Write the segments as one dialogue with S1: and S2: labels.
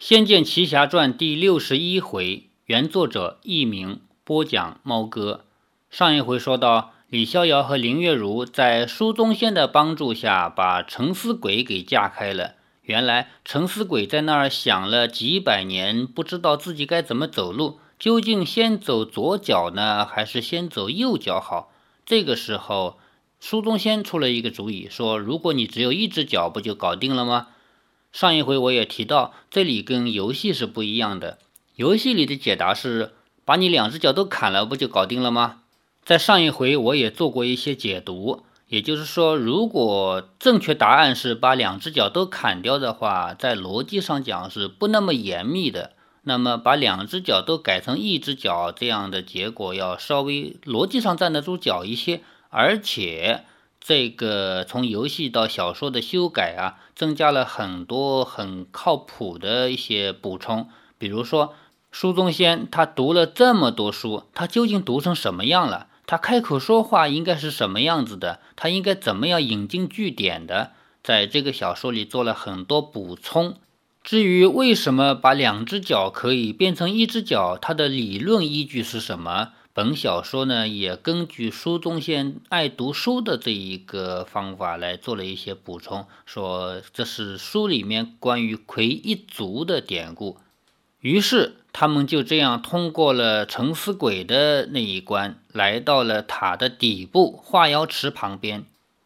S1: 《仙剑奇侠传》第六十一回，原作者佚名，播讲猫哥。上一回说到，李逍遥和林月如在苏宗仙的帮助下，把沉思鬼给架开了。原来沉思鬼在那儿想了几百年，不知道自己该怎么走路，究竟先走左脚呢，还是先走右脚好？这个时候，苏宗仙出了一个主意，说：“如果你只有一只脚，不就搞定了吗？”上一回我也提到，这里跟游戏是不一样的。游戏里的解答是把你两只脚都砍了，不就搞定了吗？在上一回我也做过一些解读，也就是说，如果正确答案是把两只脚都砍掉的话，在逻辑上讲是不那么严密的。那么把两只脚都改成一只脚，这样的结果要稍微逻辑上站得住脚一些，而且。这个从游戏到小说的修改啊，增加了很多很靠谱的一些补充。比如说，苏宗仙他读了这么多书，他究竟读成什么样了？他开口说话应该是什么样子的？他应该怎么样引经据典的？在这个小说里做了很多补充。至于为什么把两只脚可以变成一只脚，它的理论依据是什么？本小说呢，也根据苏宗宪爱读书的这一个方法来做了一些补充，说这是书里面关于魁一族的典故。于是他们就这样通过了沉思鬼的那一关，来到了塔的底部化妖池旁边。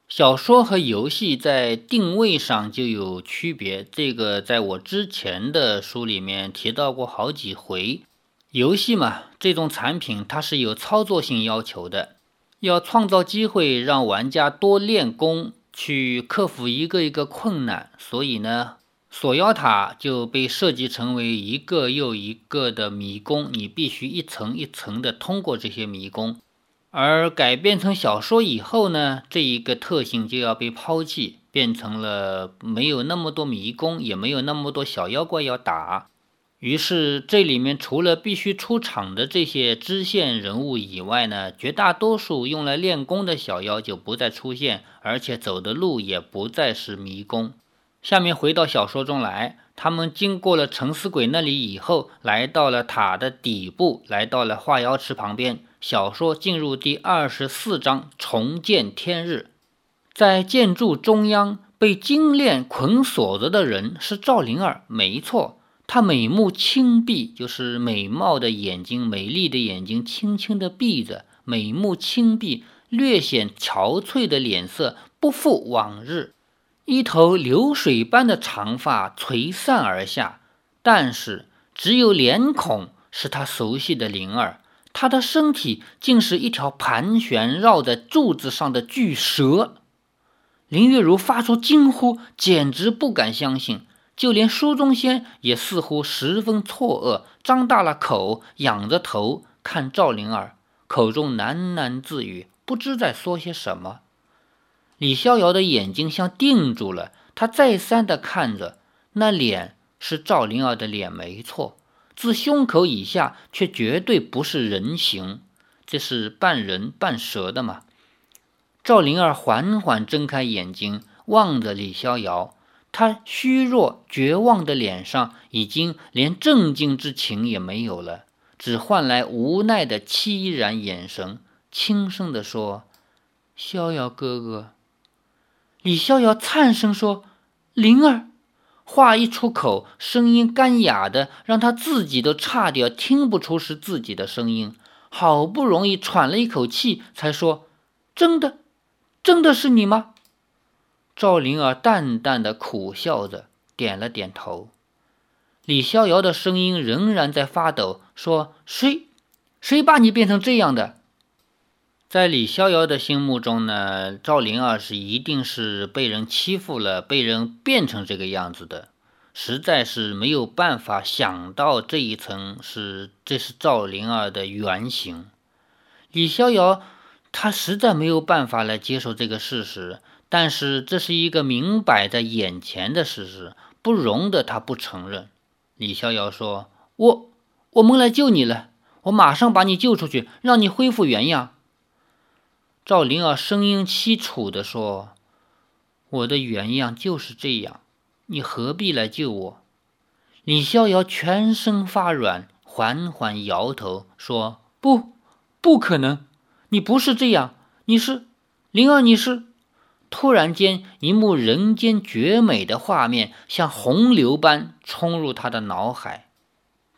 S1: 小说和游戏在定位上就有区别，这个在我之前的书里面提到过好几回。游戏嘛，这种产品它是有操作性要求的，要创造机会让玩家多练功，去克服一个一个困难。所以呢，锁妖塔就被设计成为一个又一个的迷宫，你必须一层一层的通过这些迷宫。而改编成小说以后呢，这一个特性就要被抛弃，变成了没有那么多迷宫，也没有那么多小妖怪要打。于是，这里面除了必须出场的这些支线人物以外呢，绝大多数用来练功的小妖就不再出现，而且走的路也不再是迷宫。下面回到小说中来，他们经过了沉思鬼那里以后，来到了塔的底部，来到了化妖池旁边。小说进入第二十四章，重见天日。在建筑中央被金链捆锁着的人是赵灵儿，没错。她美目轻闭，就是美貌的眼睛，美丽的眼睛轻轻的闭着，美目轻闭，略显憔悴的脸色不复往日，一头流水般的长发垂散而下，但是只有脸孔是他熟悉的灵儿，她的身体竟是一条盘旋绕在柱子上的巨蛇。林月如发出惊呼，简直不敢相信。就连苏中仙也似乎十分错愕，张大了口，仰着头看赵灵儿，口中喃喃自语，不知在说些什么。李逍遥的眼睛像定住了，他再三的看着那脸，是赵灵儿的脸，没错，自胸口以下却绝对不是人形，这是半人半蛇的嘛？赵灵儿缓缓睁开眼睛，望着李逍遥。他虚弱绝望的脸上已经连镇静之情也没有了，只换来无奈的凄然眼神，轻声地说：“逍遥哥哥。”李逍遥颤声说：“灵儿。”话一出口，声音干哑的，让他自己都差点听不出是自己的声音。好不容易喘了一口气，才说：“真的，真的是你吗？”赵灵儿淡淡的苦笑着，点了点头。李逍遥的声音仍然在发抖，说：“谁，谁把你变成这样的？”在李逍遥的心目中呢，赵灵儿是一定是被人欺负了，被人变成这个样子的，实在是没有办法想到这一层是这是赵灵儿的原型。李逍遥他实在没有办法来接受这个事实。但是这是一个明摆在眼前的事实，不容得他不承认。李逍遥说：“我我们来救你了，我马上把你救出去，让你恢复原样。”赵灵儿声音凄楚地说：“我的原样就是这样，你何必来救我？”李逍遥全身发软，缓缓摇头说：“不，不可能！你不是这样，你是灵儿，你是……”突然间，一幕人间绝美的画面像洪流般冲入他的脑海，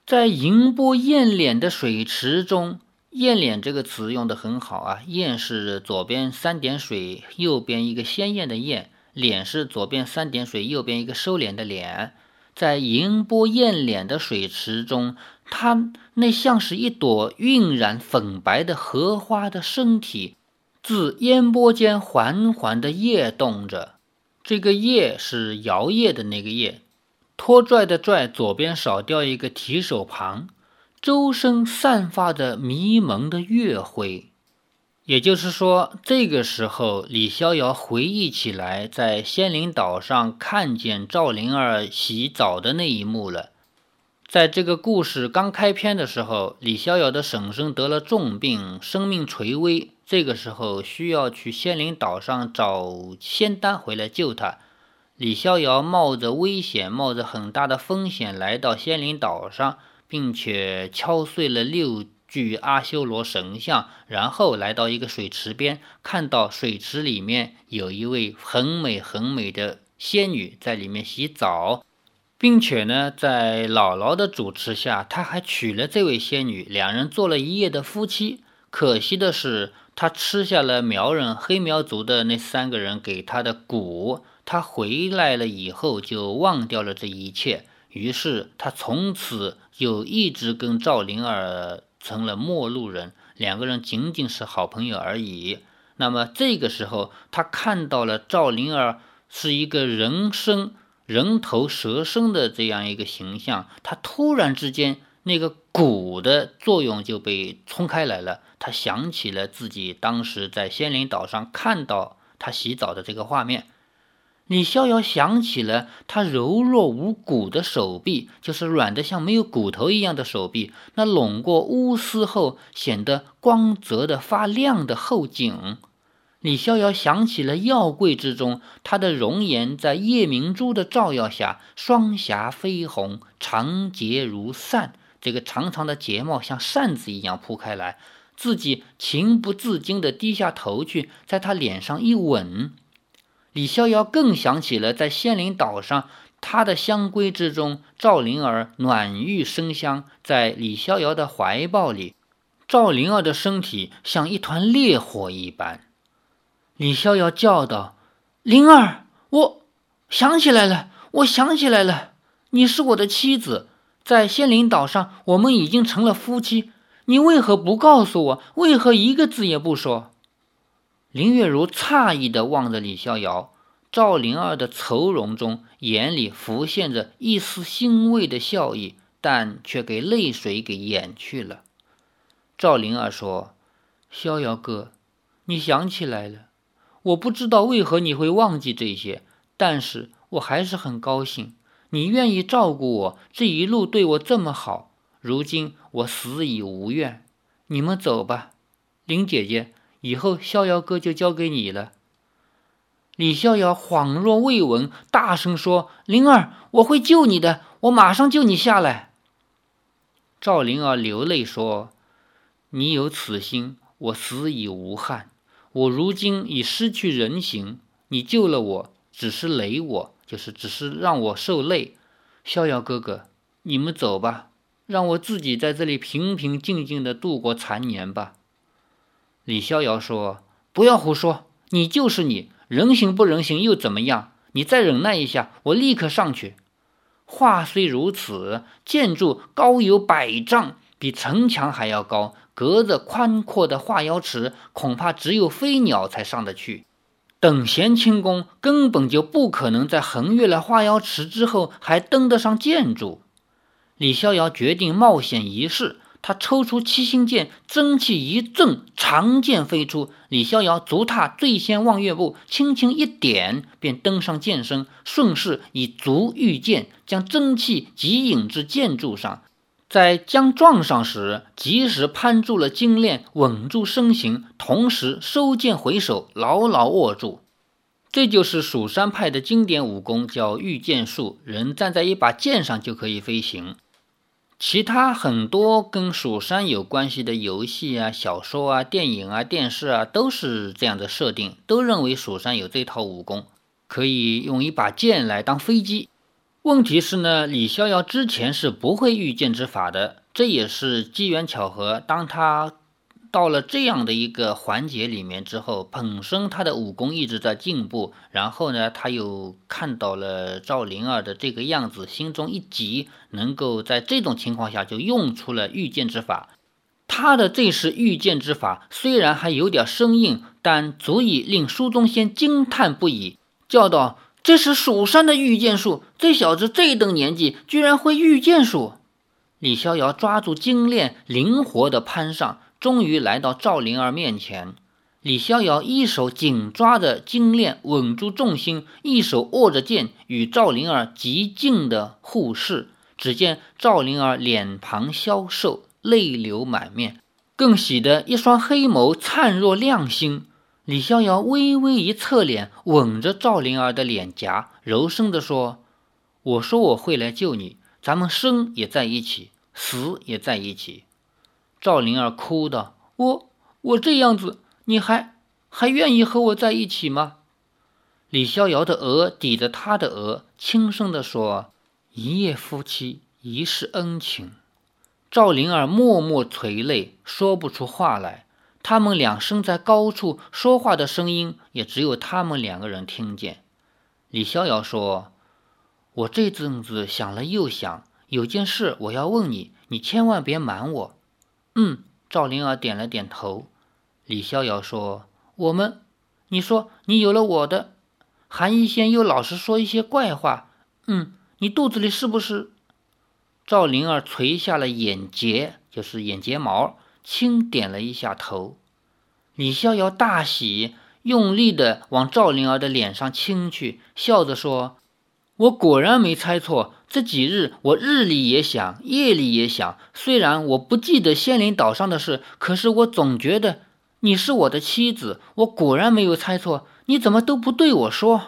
S1: 在银波艳脸的水池中，“艳脸”这个词用的很好啊，“艳”是左边三点水，右边一个鲜艳的“艳”；“脸”是左边三点水，右边一个收敛的“脸”。在银波艳脸的水池中，他那像是一朵晕染粉白的荷花的身体。自烟波间缓缓地跃动着，这个“曳”是摇曳的那个“曳”，拖拽的“拽”左边少掉一个提手旁，周身散发着迷蒙的月辉。也就是说，这个时候李逍遥回忆起来，在仙灵岛上看见赵灵儿洗澡的那一幕了。在这个故事刚开篇的时候，李逍遥的婶婶得了重病，生命垂危。这个时候需要去仙灵岛上找仙丹回来救他。李逍遥冒着危险，冒着很大的风险来到仙灵岛上，并且敲碎了六具阿修罗神像，然后来到一个水池边，看到水池里面有一位很美很美的仙女在里面洗澡，并且呢，在姥姥的主持下，他还娶了这位仙女，两人做了一夜的夫妻。可惜的是。他吃下了苗人黑苗族的那三个人给他的蛊，他回来了以后就忘掉了这一切，于是他从此就一直跟赵灵儿成了陌路人，两个人仅仅是好朋友而已。那么这个时候，他看到了赵灵儿是一个人身人头蛇身的这样一个形象，他突然之间。那个鼓的作用就被冲开来了。他想起了自己当时在仙灵岛上看到他洗澡的这个画面。李逍遥想起了他柔弱无骨的手臂，就是软的像没有骨头一样的手臂，那拢过乌丝后显得光泽的发亮的后颈。李逍遥想起了药柜之中他的容颜，在夜明珠的照耀下，双颊绯红，长睫如扇。这个长长的睫毛像扇子一样铺开来，自己情不自禁地低下头去，在他脸上一吻。李逍遥更想起了在仙灵岛上，他的香闺之中，赵灵儿暖玉生香，在李逍遥的怀抱里，赵灵儿的身体像一团烈火一般。李逍遥叫道：“灵儿，我想起来了，我想起来了，你是我的妻子。”在仙灵岛上，我们已经成了夫妻。你为何不告诉我？为何一个字也不说？林月如诧异地望着李逍遥，赵灵儿的愁容中，眼里浮现着一丝欣慰的笑意，但却给泪水给掩去了。赵灵儿说：“逍遥哥，你想起来了。我不知道为何你会忘记这些，但是我还是很高兴。”你愿意照顾我，这一路对我这么好，如今我死已无怨。你们走吧，林姐姐，以后逍遥哥就交给你了。李逍遥恍若未闻，大声说：“灵儿，我会救你的，我马上救你下来。”赵灵儿流泪说：“你有此心，我死已无憾。我如今已失去人形，你救了我，只是累我。”就是只是让我受累，逍遥哥哥，你们走吧，让我自己在这里平平静静的度过残年吧。李逍遥说：“不要胡说，你就是你，人形不人形又怎么样？你再忍耐一下，我立刻上去。”话虽如此，建筑高有百丈，比城墙还要高，隔着宽阔的化妖池，恐怕只有飞鸟才上得去。等闲轻功根本就不可能在横越了化妖池之后还登得上建筑。李逍遥决定冒险一试，他抽出七星剑，真气一震，长剑飞出。李逍遥足踏最先望月步，轻轻一点，便登上剑身，顺势以足御剑将真气急引至剑柱上。在将撞上时，及时攀住了金链，稳住身形，同时收剑回手，牢牢握住。这就是蜀山派的经典武功，叫御剑术。人站在一把剑上就可以飞行。其他很多跟蜀山有关系的游戏啊、小说啊、电影啊、电视啊，都是这样的设定，都认为蜀山有这套武功，可以用一把剑来当飞机。问题是呢，李逍遥之前是不会御剑之法的，这也是机缘巧合。当他到了这样的一个环节里面之后，本身他的武功一直在进步，然后呢，他又看到了赵灵儿的这个样子，心中一急，能够在这种情况下就用出了御剑之法。他的这式御剑之法虽然还有点生硬，但足以令苏宗先惊叹不已，叫道：“这是蜀山的御剑术，这小子这等年纪居然会御剑术！”李逍遥抓住精链，灵活的攀上。终于来到赵灵儿面前，李逍遥一手紧抓着精链，稳住重心，一手握着剑，与赵灵儿极近的互视。只见赵灵儿脸庞消瘦，泪流满面，更喜得一双黑眸灿若亮星。李逍遥微微一侧脸，吻着赵灵儿的脸颊，柔声地说：“我说我会来救你，咱们生也在一起，死也在一起。”赵灵儿哭道：“我我这样子，你还还愿意和我在一起吗？”李逍遥的额抵着他的额，轻声地说：“一夜夫妻，一世恩情。”赵灵儿默默垂泪，说不出话来。他们俩身在高处，说话的声音也只有他们两个人听见。李逍遥说：“我这阵子想了又想，有件事我要问你，你千万别瞒我。”嗯，赵灵儿点了点头。李逍遥说：“我们，你说你有了我的，韩一仙又老是说一些怪话。嗯，你肚子里是不是？”赵灵儿垂下了眼睫，就是眼睫毛，轻点了一下头。李逍遥大喜，用力的往赵灵儿的脸上亲去，笑着说：“我果然没猜错。”这几日，我日里也想，夜里也想。虽然我不记得仙灵岛上的事，可是我总觉得你是我的妻子。我果然没有猜错，你怎么都不对我说？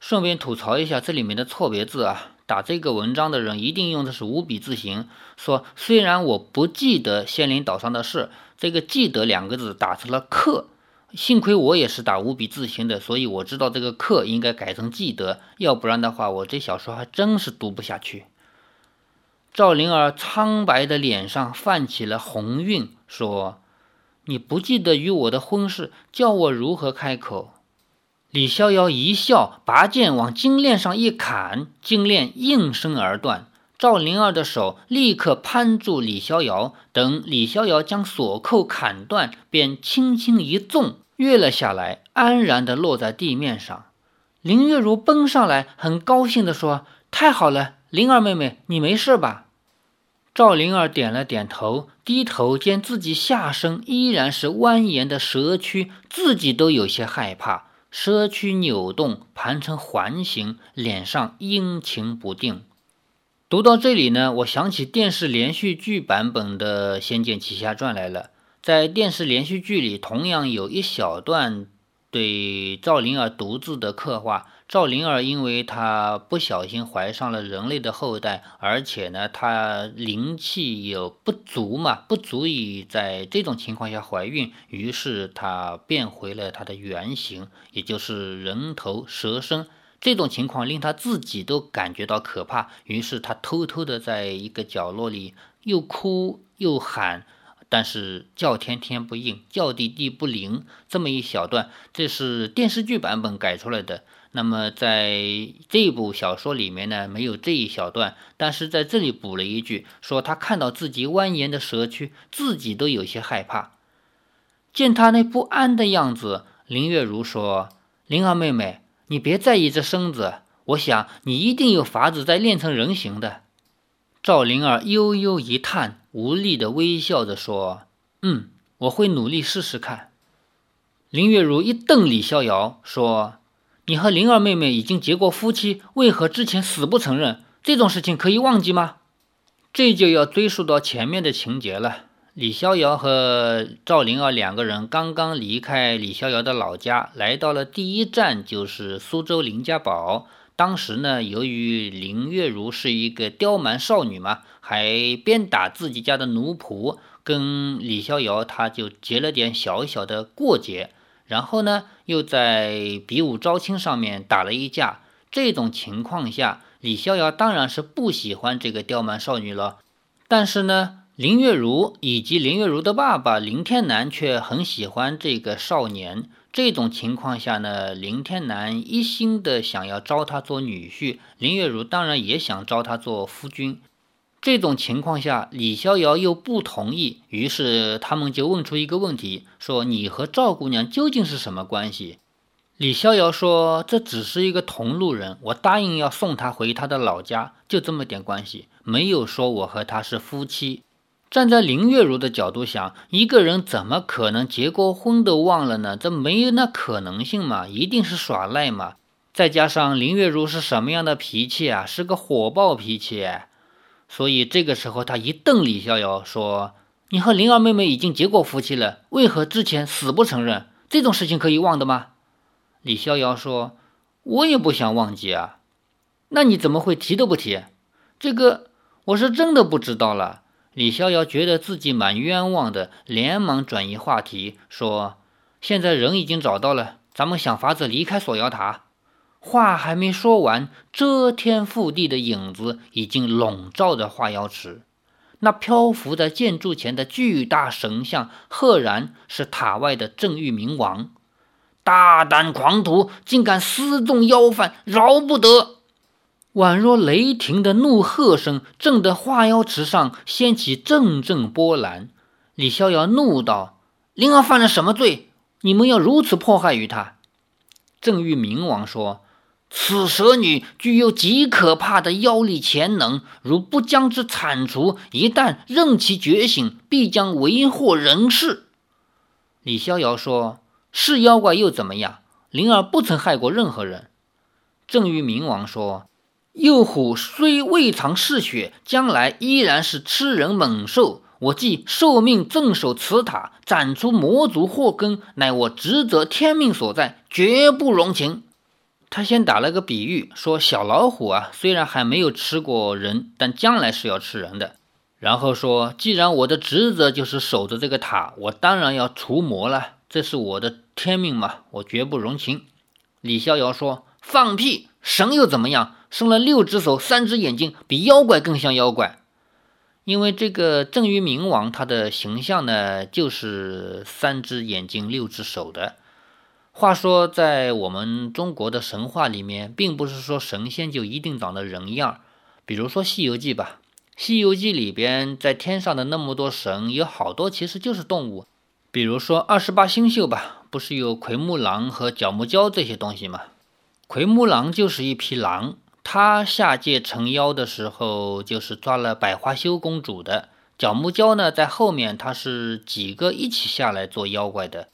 S1: 顺便吐槽一下这里面的错别字啊！打这个文章的人一定用的是五笔字形，说虽然我不记得仙灵岛上的事，这个“记得”两个字打成了“克”。幸亏我也是打五笔字形的，所以我知道这个“克”应该改成“记得”，要不然的话，我这小说还真是读不下去。赵灵儿苍白的脸上泛起了红晕，说：“你不记得与我的婚事，叫我如何开口？”李逍遥一笑，拔剑往金链上一砍，金链应声而断。赵灵儿的手立刻攀住李逍遥，等李逍遥将锁扣砍断，便轻轻一纵，跃了下来，安然地落在地面上。林月如奔上来，很高兴地说：“太好了，灵儿妹妹，你没事吧？”赵灵儿点了点头，低头见自己下身依然是蜿蜒的蛇躯，自己都有些害怕。身躯扭动，盘成环形，脸上阴晴不定。读到这里呢，我想起电视连续剧版本的《仙剑奇侠传》来了。在电视连续剧里，同样有一小段对赵灵儿独自的刻画。赵灵儿因为她不小心怀上了人类的后代，而且呢，她灵气有不足嘛，不足以在这种情况下怀孕，于是她变回了她的原形，也就是人头蛇身。这种情况令她自己都感觉到可怕，于是她偷偷的在一个角落里又哭又喊，但是叫天天不应，叫地地不灵。这么一小段，这是电视剧版本改出来的。那么在这部小说里面呢，没有这一小段，但是在这里补了一句，说他看到自己蜿蜒的蛇躯，自己都有些害怕。见他那不安的样子，林月如说：“灵儿妹妹。”你别在意这身子，我想你一定有法子再练成人形的。赵灵儿悠悠一叹，无力的微笑着说：“嗯，我会努力试试看。”林月如一瞪李逍遥，说：“你和灵儿妹妹已经结过夫妻，为何之前死不承认？这种事情可以忘记吗？”这就要追溯到前面的情节了。李逍遥和赵灵儿两个人刚刚离开李逍遥的老家，来到了第一站，就是苏州林家堡。当时呢，由于林月如是一个刁蛮少女嘛，还鞭打自己家的奴仆，跟李逍遥他就结了点小小的过节。然后呢，又在比武招亲上面打了一架。这种情况下，李逍遥当然是不喜欢这个刁蛮少女了。但是呢，林月如以及林月如的爸爸林天南却很喜欢这个少年。这种情况下呢，林天南一心的想要招他做女婿，林月如当然也想招他做夫君。这种情况下，李逍遥又不同意，于是他们就问出一个问题：说你和赵姑娘究竟是什么关系？李逍遥说：“这只是一个同路人，我答应要送他回他的老家，就这么点关系，没有说我和他是夫妻。”站在林月如的角度想，一个人怎么可能结过婚都忘了呢？这没有那可能性嘛，一定是耍赖嘛。再加上林月如是什么样的脾气啊？是个火爆脾气，所以这个时候他一瞪李逍遥说：“你和灵儿妹妹已经结过夫妻了，为何之前死不承认？这种事情可以忘的吗？”李逍遥说：“我也不想忘记啊，那你怎么会提都不提？这个我是真的不知道了。”李逍遥觉得自己蛮冤枉的，连忙转移话题说：“现在人已经找到了，咱们想法子离开锁妖塔。”话还没说完，遮天覆地的影子已经笼罩着化妖池，那漂浮在建筑前的巨大神像，赫然是塔外的正玉明王。大胆狂徒，竟敢私纵妖犯，饶不得！宛若雷霆的怒喝声，震得化妖池上掀起阵阵波澜。李逍遥怒道：“灵儿犯了什么罪？你们要如此迫害于他？”正玉明王说：“此蛇女具有极可怕的妖力潜能，如不将之铲除，一旦任其觉醒，必将为祸人世。”李逍遥说。是妖怪又怎么样？灵儿不曾害过任何人。正玉明王说：“幼虎虽未尝嗜血，将来依然是吃人猛兽。我既受命镇守此塔，斩除魔族祸根，乃我职责天命所在，绝不容情。”他先打了个比喻，说小老虎啊，虽然还没有吃过人，但将来是要吃人的。然后说，既然我的职责就是守着这个塔，我当然要除魔了。这是我的天命嘛，我绝不容情。李逍遥说：“放屁！神又怎么样？生了六只手、三只眼睛，比妖怪更像妖怪。因为这个正玉明王，他的形象呢，就是三只眼睛、六只手的。话说，在我们中国的神话里面，并不是说神仙就一定长得人样。比如说《西游记》吧，《西游记》里边在天上的那么多神，有好多其实就是动物。”比如说二十八星宿吧，不是有奎木狼和角木蛟这些东西吗？奎木狼就是一匹狼，它下界成妖的时候就是抓了百花羞公主的。角木蛟呢，在后面它是几个一起下来做妖怪的。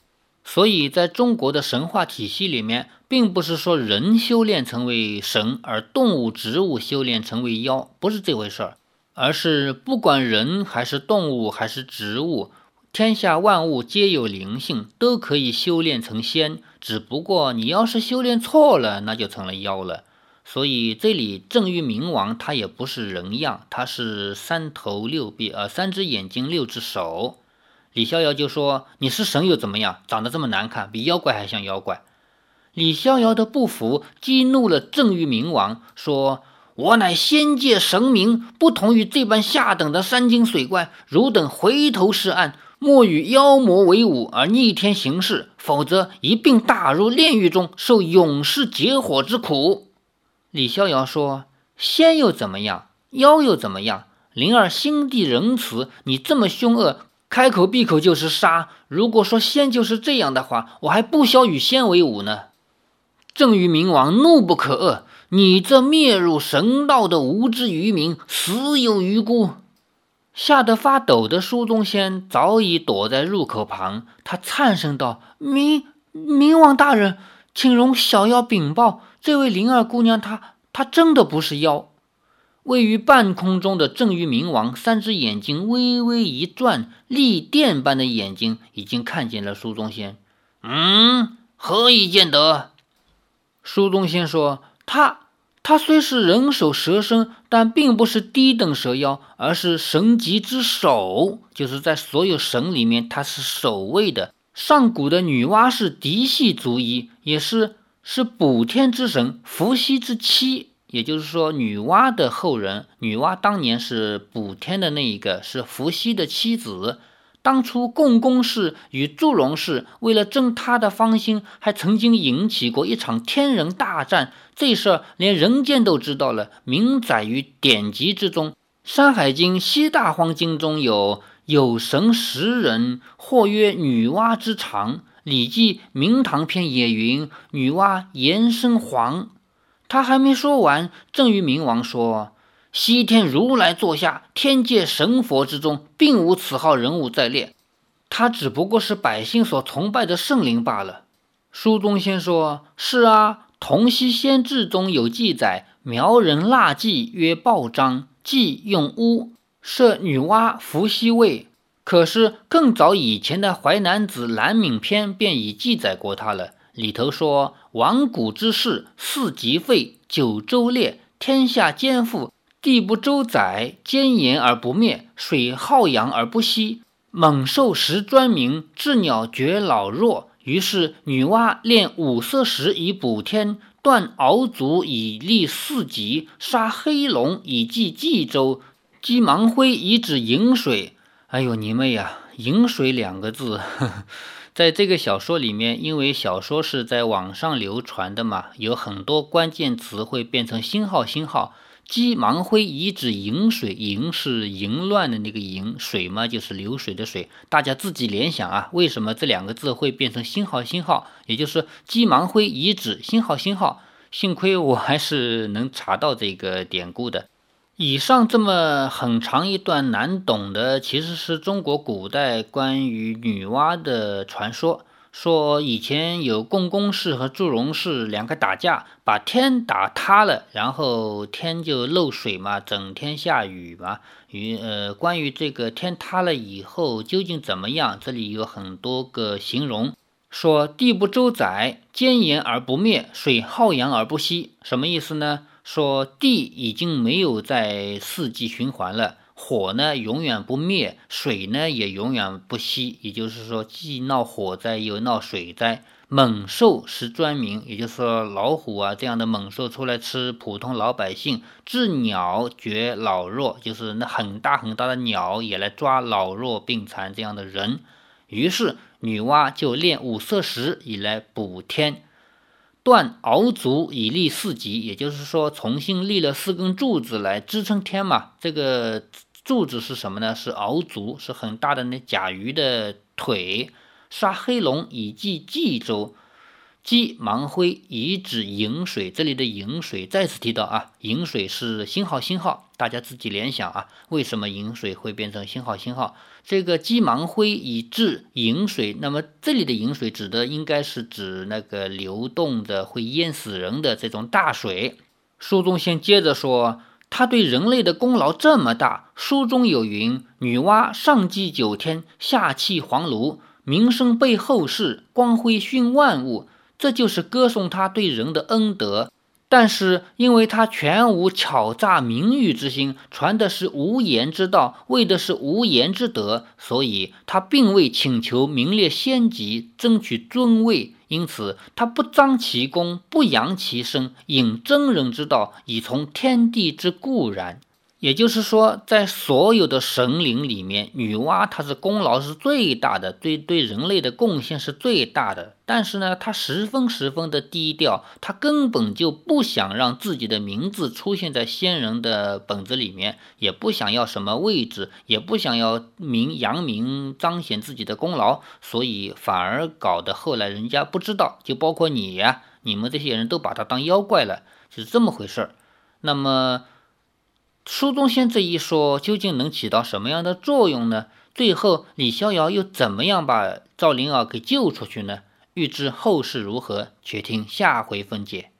S1: 所以在中国的神话体系里面，并不是说人修炼成为神，而动物、植物修炼成为妖，不是这回事儿，而是不管人还是动物还是植物。天下万物皆有灵性，都可以修炼成仙。只不过你要是修炼错了，那就成了妖了。所以这里正玉冥王他也不是人样，他是三头六臂，呃，三只眼睛，六只手。李逍遥就说：“你是神又怎么样？长得这么难看，比妖怪还像妖怪。”李逍遥的不服激怒了正玉明王，说：“我乃仙界神明，不同于这般下等的山精水怪。汝等回头是岸。”莫与妖魔为伍而逆天行事，否则一并打入炼狱中，受永世劫火之苦。李逍遥说：“仙又怎么样？妖又怎么样？灵儿心地仁慈，你这么凶恶，开口闭口就是杀。如果说仙就是这样的话，我还不消与仙为伍呢。”正玉明王怒不可遏：“你这灭入神道的无知愚民，死有余辜！”吓得发抖的书中仙早已躲在入口旁，他颤声道：“明明王大人，请容小妖禀报，这位灵儿姑娘，她她真的不是妖。”位于半空中的正玉冥王，三只眼睛微微一转，利电般的眼睛已经看见了苏宗先。
S2: 嗯，何以见得？
S1: 苏宗先说：“他，他虽是人首蛇身，但并不是低等蛇妖，而是神级之首，就是在所有神里面，他是首位的。上古的女娲是嫡系族裔，也是是补天之神伏羲之妻。”也就是说，女娲的后人，女娲当年是补天的那一个，是伏羲的妻子。当初共工氏与祝融氏为了争她的芳心，还曾经引起过一场天人大战。这事儿连人间都知道了，明载于典籍之中。《山海经·西大荒经》中有“有神十人，或曰女娲之长”。《礼记·明堂篇》也云：“女娲延生黄。”他还没说完，正于明王说：“西天如来座下，天界神佛之中，并无此号人物在列。他只不过是百姓所崇拜的圣灵罢了。”书中先说：“是啊，《同溪仙志》中有记载，苗人腊祭曰报章，祭用巫，设女娲、伏羲位。可是更早以前的《淮南子·兰敏篇》便已记载过他了。”里头说：“亡古之事，四极废，九州裂，天下兼覆，地不周载，坚严而不灭，水浩洋而不息，猛兽食专名，鸷鸟绝老弱。于是女娲炼五色石以补天，断鳌足以立四极，杀黑龙以祭冀州，击芒灰以止饮水。哎呦，你妹呀！饮水两个字。呵 呵在这个小说里面，因为小说是在网上流传的嘛，有很多关键词会变成星号星号。鸡盲灰遗址饮水，淫是淫乱的那个淫，水嘛就是流水的水。大家自己联想啊，为什么这两个字会变成星号星号？也就是鸡盲灰遗址星号星号。幸亏我还是能查到这个典故的。以上这么很长一段难懂的，其实是中国古代关于女娲的传说。说以前有共工氏和祝融氏两个打架，把天打塌了，然后天就漏水嘛，整天下雨嘛。与呃，关于这个天塌了以后究竟怎么样，这里有很多个形容。说地不周载，坚岩而不灭，水浩洋而不息，什么意思呢？说地已经没有在四季循环了，火呢永远不灭，水呢也永远不息。也就是说，既闹火灾又闹水灾。猛兽食专民，也就是说老虎啊这样的猛兽出来吃普通老百姓。治鸟绝老弱，就是那很大很大的鸟也来抓老弱病残这样的人。于是女娲就炼五色石以来补天。断鳌足以立四极，也就是说，重新立了四根柱子来支撑天嘛。这个柱子是什么呢？是鳌足，是很大的那甲鱼的腿。杀黑龙以祭冀州。鸡芒灰以止饮水，这里的饮水再次提到啊，饮水是星号星号，大家自己联想啊，为什么饮水会变成星号星号？这个鸡芒灰以治饮水，那么这里的饮水指的应该是指那个流动的会淹死人的这种大水。书中先接着说，他对人类的功劳这么大，书中有云：女娲上祭九天，下弃黄炉，名声被后世，光辉熏万物。这就是歌颂他对人的恩德，但是因为他全无巧诈名誉之心，传的是无言之道，为的是无言之德，所以他并未请求名列仙籍，争取尊位。因此，他不彰其功，不扬其声，引真人之道，以从天地之固然。也就是说，在所有的神灵里面，女娲她是功劳是最大的，对对人类的贡献是最大的。但是呢，她十分十分的低调，她根本就不想让自己的名字出现在先人的本子里面，也不想要什么位置，也不想要名扬名彰显自己的功劳，所以反而搞得后来人家不知道，就包括你呀，你们这些人都把她当妖怪了，是这么回事儿。那么。书中仙这一说究竟能起到什么样的作用呢？最后李逍遥又怎么样把赵灵儿给救出去呢？欲知后事如何，且听下回分解。